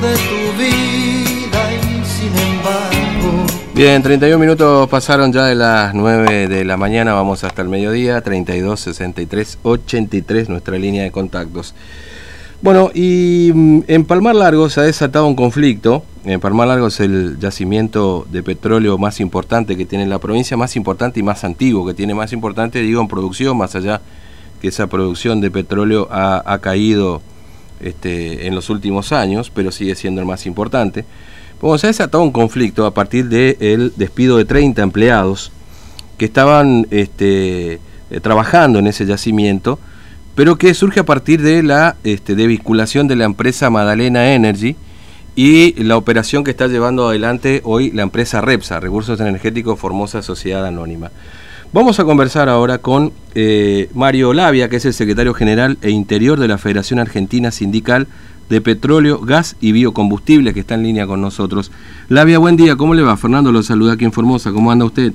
de tu vida y sin embargo. Bien, 31 minutos pasaron ya de las 9 de la mañana, vamos hasta el mediodía, 32 63 83, nuestra línea de contactos. Bueno, y mm, en Palmar Largo se ha desatado un conflicto. En Palmar Largo es el yacimiento de petróleo más importante que tiene la provincia, más importante y más antiguo que tiene más importante, digo, en producción, más allá que esa producción de petróleo ha, caído este, en los últimos años, pero sigue siendo el más importante. Bueno, se ha desatado un conflicto a partir del despido de 30 empleados que estaban este, eh, trabajando en ese yacimiento pero que surge a partir de la este, de de la empresa Madalena Energy y la operación que está llevando adelante hoy la empresa Repsa, Recursos Energéticos Formosa Sociedad Anónima. Vamos a conversar ahora con eh, Mario Lavia, que es el secretario general e interior de la Federación Argentina Sindical de Petróleo, Gas y Biocombustibles, que está en línea con nosotros. Lavia, buen día, ¿cómo le va? Fernando lo saluda aquí en Formosa, ¿cómo anda usted?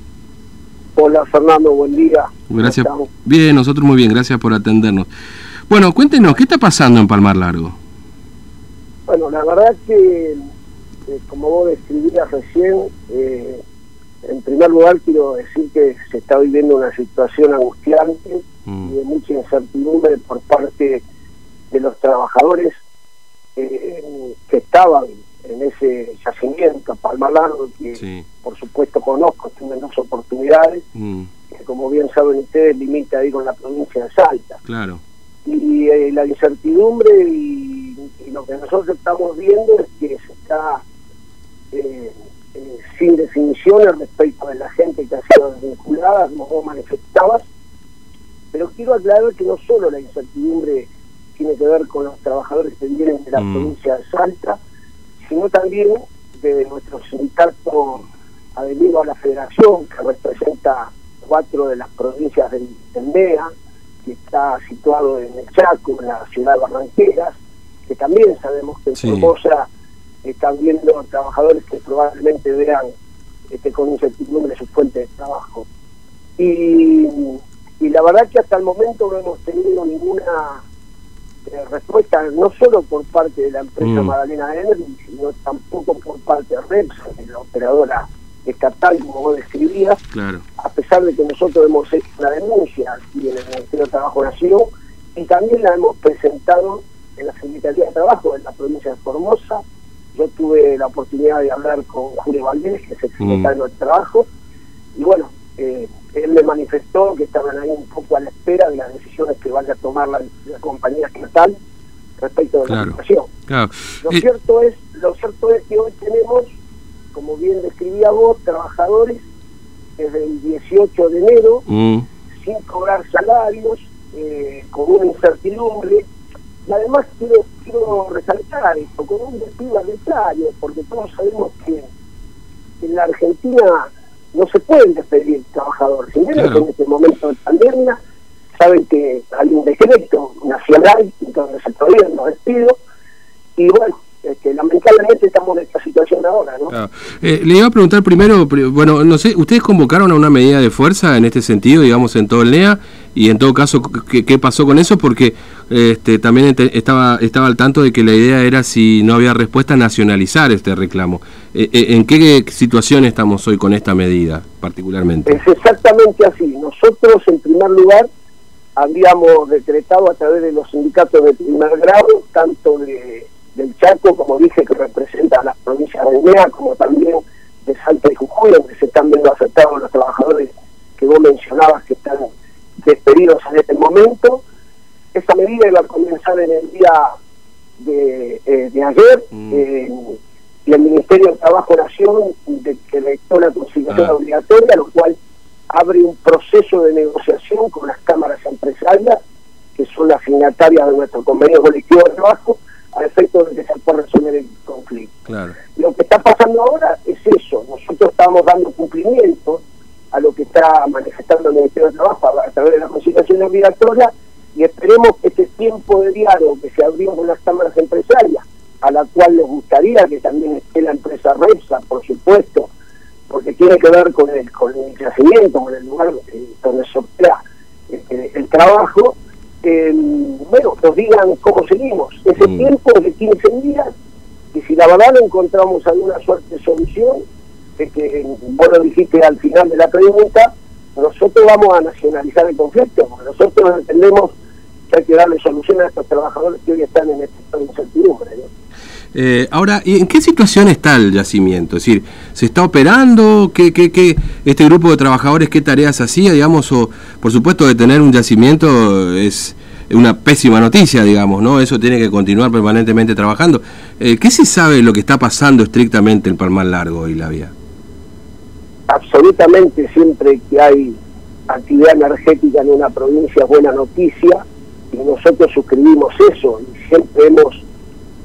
Hola Fernando, buen día. Gracias. Bien, nosotros muy bien, gracias por atendernos. Bueno, cuéntenos, ¿qué está pasando en Palmar Largo? Bueno, la verdad que, eh, como vos describías recién, eh, en primer lugar quiero decir que se está viviendo una situación angustiante mm. y de mucha incertidumbre por parte de los trabajadores eh, que estaban en ese yacimiento, Palma Largo, que por supuesto conozco, tuve dos oportunidades, mm. que como bien saben ustedes limita ahí con la provincia de Salta. Claro. Y, eh, la incertidumbre y, lo que nosotros estamos viendo es que se está eh, eh, sin definiciones respecto de la gente que ha sido desvinculada, como manifestabas, pero quiero aclarar que no solo la incertidumbre tiene que ver con los trabajadores que vienen de la mm. provincia de Salta, sino también de nuestro sindicato adherido a la federación, que representa cuatro de las provincias del MEA, que está situado en el Chaco, en la ciudad de Barranqueras, que también sabemos que en Formosa están viendo trabajadores que probablemente vean este, con incertidumbre su fuente de trabajo. Y, y la verdad que hasta el momento no hemos tenido ninguna eh, respuesta no solo por parte de la empresa mm. Magdalena Energy, sino tampoco por parte de Repsa, la operadora estatal, como vos describías, a pesar de que nosotros hemos hecho una denuncia aquí en el Ministerio de Trabajo Nación y también la hemos presentado en la Secretaría de Trabajo de la provincia de Formosa. Yo tuve la oportunidad de hablar con Julio Valdés, que es el mm. secretario de Trabajo, y bueno, eh, él me manifestó que estaban ahí un poco a la espera de las decisiones que vaya a tomar la, compañía estatal respecto de la situación. Lo eh, cierto es, lo cierto es que hoy tenemos, como bien describía vos, trabajadores desde el 18 de enero mm. sin cobrar salarios, eh, con una incertidumbre. Y además quiero, quiero resaltar esto, con un despido arbitrario, porque todos sabemos que en la Argentina no se pueden despedir trabajadores. Si en este momento de pandemia, saben que hay un decreto nacional donde se prohíben los despidos y bueno, este, lamentablemente estamos en esta situación ahora, ¿no? Eh, le iba a preguntar primero, bueno, no sé, ¿ustedes convocaron a una medida de fuerza en este sentido, digamos, en todo el NEA? Y en todo caso, ¿qué, pasó con eso? Porque este, también estaba, estaba al tanto de que la idea era, si no había respuesta, nacionalizar este reclamo. Eh, eh, ¿En qué situación estamos hoy con esta medida, particularmente? Es exactamente así. Nosotros, en primer lugar, habíamos decretado a través de los sindicatos de primer grado, tanto de, del Chaco, como dije, que representa a las provincias de NEA, como también de Salta y Jujuy, donde se están viendo afectados los trabajadores que vos mencionabas despedidos en este momento. Esta medida iba a comenzar en el día de, eh, ayer mm. eh, y el Ministerio de Trabajo Nación de, que dictó la conciliación ah. obligatoria, lo cual abre un proceso de negociación con las cámaras empresarias, que son las signatarias de nuestro convenio colectivo de trabajo, a efecto de que se pueda resolver el conflicto. Lo que está pasando ahora es eso, nosotros estamos dando cumplimiento a lo que está manifestando el Ministerio de Trabajo conciliación obligatoria y esperemos que este tiempo de diálogo que se abrió con las cámaras empresarias, a la cual les gustaría que también esté la empresa Repsa, por supuesto, porque tiene que ver con el, con el yacimiento, con el lugar donde se opera este, el trabajo, eh, bueno, nos digan cómo seguimos. Ese mm. tiempo de 15 días Y si la verdad no encontramos alguna suerte de solución, es que vos lo dijiste al final de la pregunta, nosotros vamos a nacionalizar el conflicto, porque nosotros entendemos que hay que darle solución a estos trabajadores que hoy están en este estado de incertidumbre. Eh, ahora, ¿y ¿en qué situación está el yacimiento? Es decir, ¿se está operando? ¿Qué, qué, qué, este grupo de trabajadores qué tareas hacía? Digamos, o, por supuesto, de tener un yacimiento es una pésima noticia, digamos, ¿no? Eso tiene que continuar permanentemente trabajando. Eh, ¿Qué se sabe lo que está pasando estrictamente en Palmar Largo y la vía? Absolutamente, siempre que hay actividad energética en una provincia es buena noticia y nosotros suscribimos eso y siempre hemos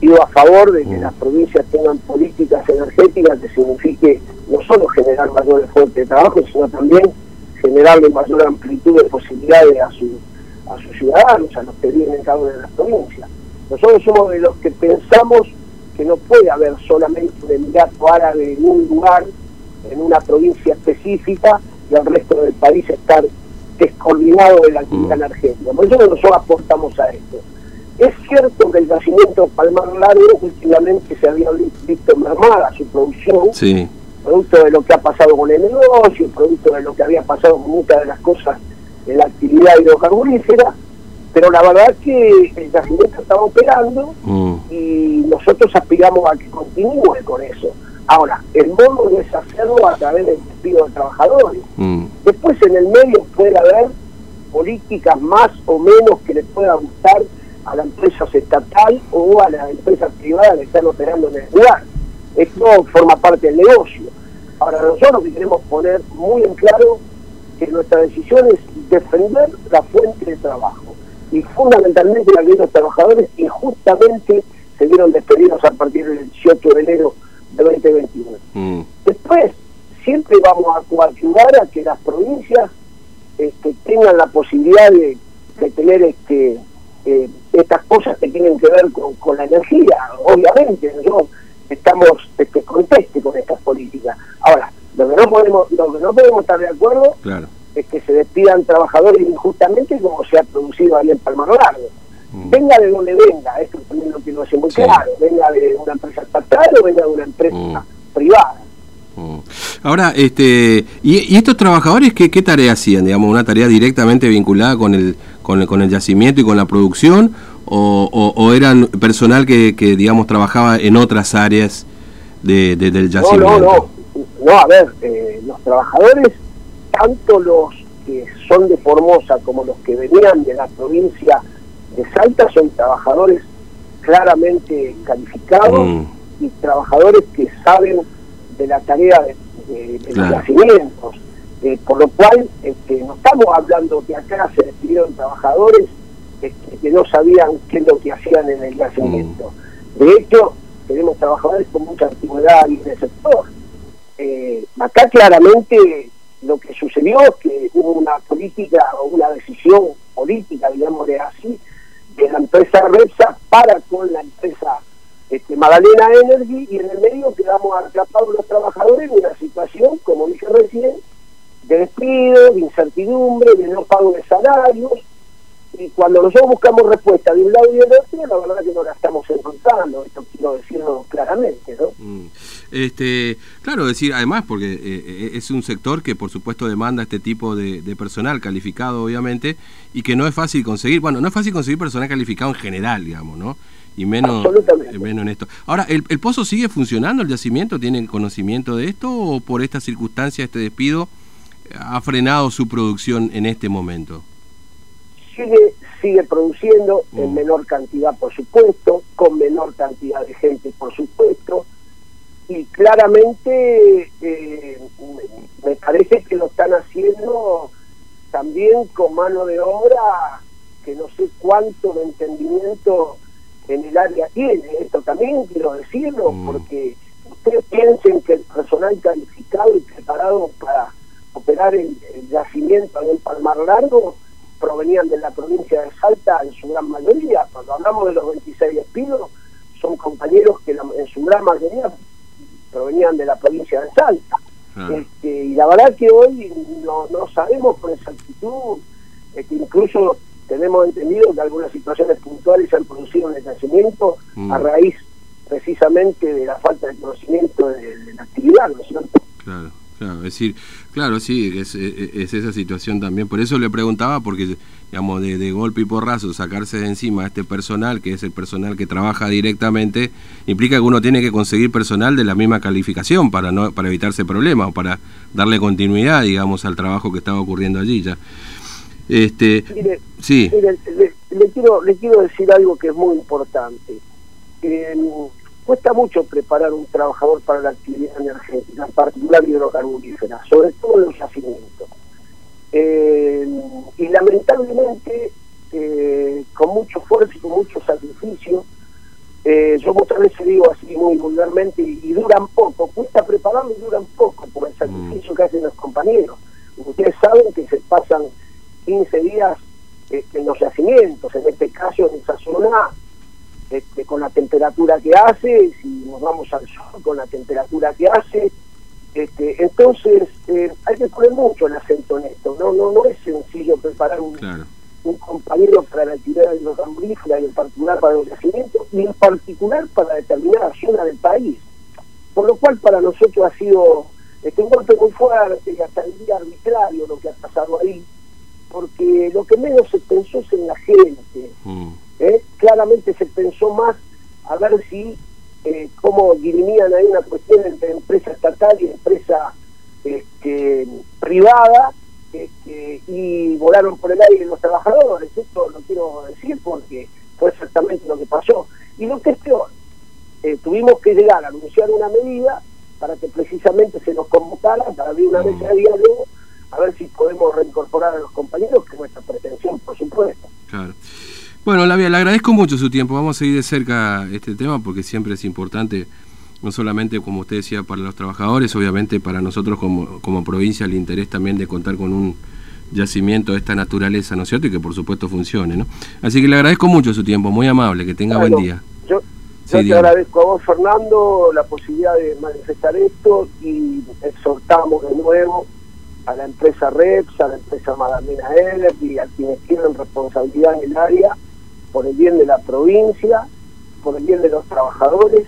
ido a favor de que las provincias tengan políticas energéticas que signifique no solo generar mayores fuentes de trabajo, sino también generarle mayor amplitud de posibilidades a, su, a sus ciudadanos, a los que viven en cada una de las provincias. Nosotros somos de los que pensamos que no puede haber solamente un Emirato Árabe en un lugar, en una provincia específica, y el resto del país estar descoordinado de la actividad energética. Por eso nosotros aportamos a esto. Es cierto que el yacimiento Palmar Largo últimamente se había visto mermada su producción, producto de lo que ha pasado con el negocio, producto de lo que había pasado con muchas de las cosas en la actividad hidrocarburífera, pero la verdad es que el yacimiento estaba operando Mm. y nosotros aspiramos a que continúe con eso. Ahora, el modo es hacerlo a través del despido de trabajadores. Mm. Después en el medio puede haber políticas más o menos que le pueda gustar a la empresa estatal o a las empresas privadas que están operando en el lugar. Esto forma parte del negocio. Ahora nosotros lo que queremos poner muy en claro que nuestra decisión es defender la fuente de trabajo y fundamentalmente la de los trabajadores que justamente se vieron despedidos a partir del 18 de enero 2021. Mm. Después, siempre vamos a coadyuvar a que las provincias este, tengan la posibilidad de, de tener este, eh, estas cosas que tienen que ver con, con la energía. Obviamente, nosotros estamos este, conteste con estas políticas. Ahora, lo que no podemos, lo que no podemos estar de acuerdo Claro. es que se despidan trabajadores injustamente como se ha producido ahí en Palmar Largo. Mm. Venga de donde venga, esto también lo quiero decir muy Sí. claro, venga de una empresa estatal o venga de una empresa Mm. privada. Mm. Ahora, este, ¿y, y estos trabajadores qué, qué tarea hacían? Digamos, una tarea directamente vinculada con el, con el, con el yacimiento y con la producción, o, o- o eran personal que, que, digamos, trabajaba en otras áreas de, de- del No, yacimiento? no, no. No, a ver, eh, los trabajadores, tanto los que son de Formosa como los que venían de la provincia de Salta, son trabajadores claramente calificados Mm. y trabajadores que saben de la tarea de, de- Claro. los yacimientos. Eh, por lo cual, este, no estamos hablando que acá se despidieron trabajadores este, que no sabían qué es lo que hacían en el yacimiento. De hecho, tenemos trabajadores con mucha antigüedad en el sector. Eh, acá claramente lo que sucedió es que hubo una política o una decisión política, digámosle así, de la empresa Repsa para con la empresa este, Magdalena Energy y en el medio quedamos atrapados los trabajadores en una situación, como dije recién, de despido, de incertidumbre, de no pago de salarios, y cuando nosotros buscamos respuesta de un lado y del otro, la verdad que no la estamos encontrando, esto quiero decirlo claramente, ¿no? Mm. Este, claro, decir, además, porque eh, eh, es un sector que por supuesto demanda este tipo de, de personal calificado, obviamente, y que no es fácil conseguir, bueno, no es fácil conseguir personal calificado en general, digamos, ¿no? Y menos, eh, menos en esto. Ahora, ¿el, ¿el pozo sigue funcionando, el yacimiento? ¿Tienen conocimiento de esto o por esta circunstancia, este despido, ha frenado su producción en este momento? Sigue sigue produciendo en Mm. menor cantidad, por supuesto, con menor cantidad de gente, por supuesto, y claramente eh, me parece que lo están haciendo también con mano de obra que no sé cuánto de entendimiento en el área tiene. Esto también quiero decirlo, Mm. porque ustedes piensen que el personal calificado y preparado para operar el, el yacimiento en el Palmar Largo provenían de la provincia de Salta en su gran mayoría. Cuando hablamos de los 26 despidos, son compañeros que la- en su gran mayoría provenían de la provincia de Salta. Este, y la verdad que hoy no, no sabemos con exactitud, este, incluso tenemos entendido que algunas situaciones puntuales se han producido en el nacimiento Mm. a raíz precisamente de la falta de conocimiento de, de la actividad, ¿no es cierto? Claro. Claro, es decir, claro, sí, es, es, esa situación también. Por eso le preguntaba, porque, digamos, de, de, golpe y porrazo, sacarse de encima a este personal, que es el personal que trabaja directamente, implica que uno tiene que conseguir personal de la misma calificación para no para evitarse problemas o para darle continuidad, digamos, al trabajo que estaba ocurriendo allí ya. Este, mire, sí. Mire, le, le, quiero, le quiero decir algo que es muy importante. Eh, cuesta mucho preparar un trabajador para la actividad energética, en particular hidrocarburífera, sobre todo en los yacimientos. Eh, y lamentablemente, eh, con mucho esfuerzo y con mucho sacrificio, eh, yo muchas veces digo así muy vulgarmente, y, duran poco, cuesta prepararlo y duran poco por el sacrificio que hacen los compañeros. Ustedes saben que se pasan 15 días en los yacimientos, en este caso en esa zona este, con la temperatura que hace, si nos vamos al sol con la temperatura que hace. Este, entonces, eh, hay que poner mucho el acento en esto. No, no, no es sencillo preparar un, un compañero para la actividad hidrocarburífera y en particular para los yacimientos y en particular para determinada zona del país. Por lo cual, para nosotros ha sido este, un golpe muy fuerte y hasta el día arbitrario lo que ha pasado ahí, porque lo que menos se pensó es en la gente. Mm. Claramente se pensó más a ver si, eh, cómo dirimían ahí una cuestión entre empresa estatal y empresa este, privada, este, y volaron por el aire los trabajadores. Esto lo quiero decir porque fue exactamente lo que pasó. Y lo que es peor, eh, tuvimos que llegar a anunciar una medida para que precisamente se nos convocara para abrir una mesa de diálogo a ver si podemos reincorporar a los compañeros, que es nuestra pretensión, por supuesto. Claro. Bueno, Lavia, le agradezco mucho su tiempo. Vamos a seguir de cerca este tema porque siempre es importante, no solamente, como usted decía, para los trabajadores, obviamente para nosotros como, como provincia el interés también de contar con un yacimiento de esta naturaleza, ¿no es cierto? Y que por supuesto funcione, ¿no? Así que le agradezco mucho su tiempo, muy amable, que tenga buen día. Yo, te agradezco a vos, Fernando, la posibilidad de manifestar esto y exhortamos de nuevo a la empresa REPS, a la empresa Madamina Heller y a quienes tienen responsabilidad en el área por el bien de la provincia, por el bien de los trabajadores,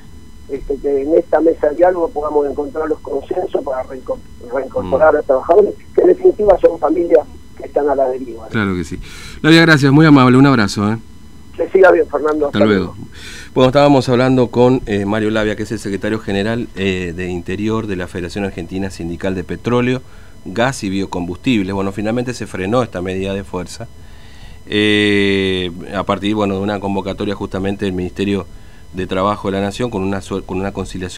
este, que en esta mesa de diálogo podamos encontrar los consensos para reincorporar a los trabajadores, que en definitiva son familias que están a la deriva. Claro que sí. Claudia, gracias, muy amable, un abrazo. ¿eh? Que siga bien, Fernando. Hasta, luego. Bueno, estábamos hablando con eh, Mario Labia, que es el secretario general eh, de Interior de la Federación Argentina Sindical de Petróleo, Gas y Biocombustibles. Bueno, finalmente se frenó esta medida de fuerza eh, a partir bueno, de una convocatoria justamente del Ministerio de Trabajo de la Nación con una, con una conciliación.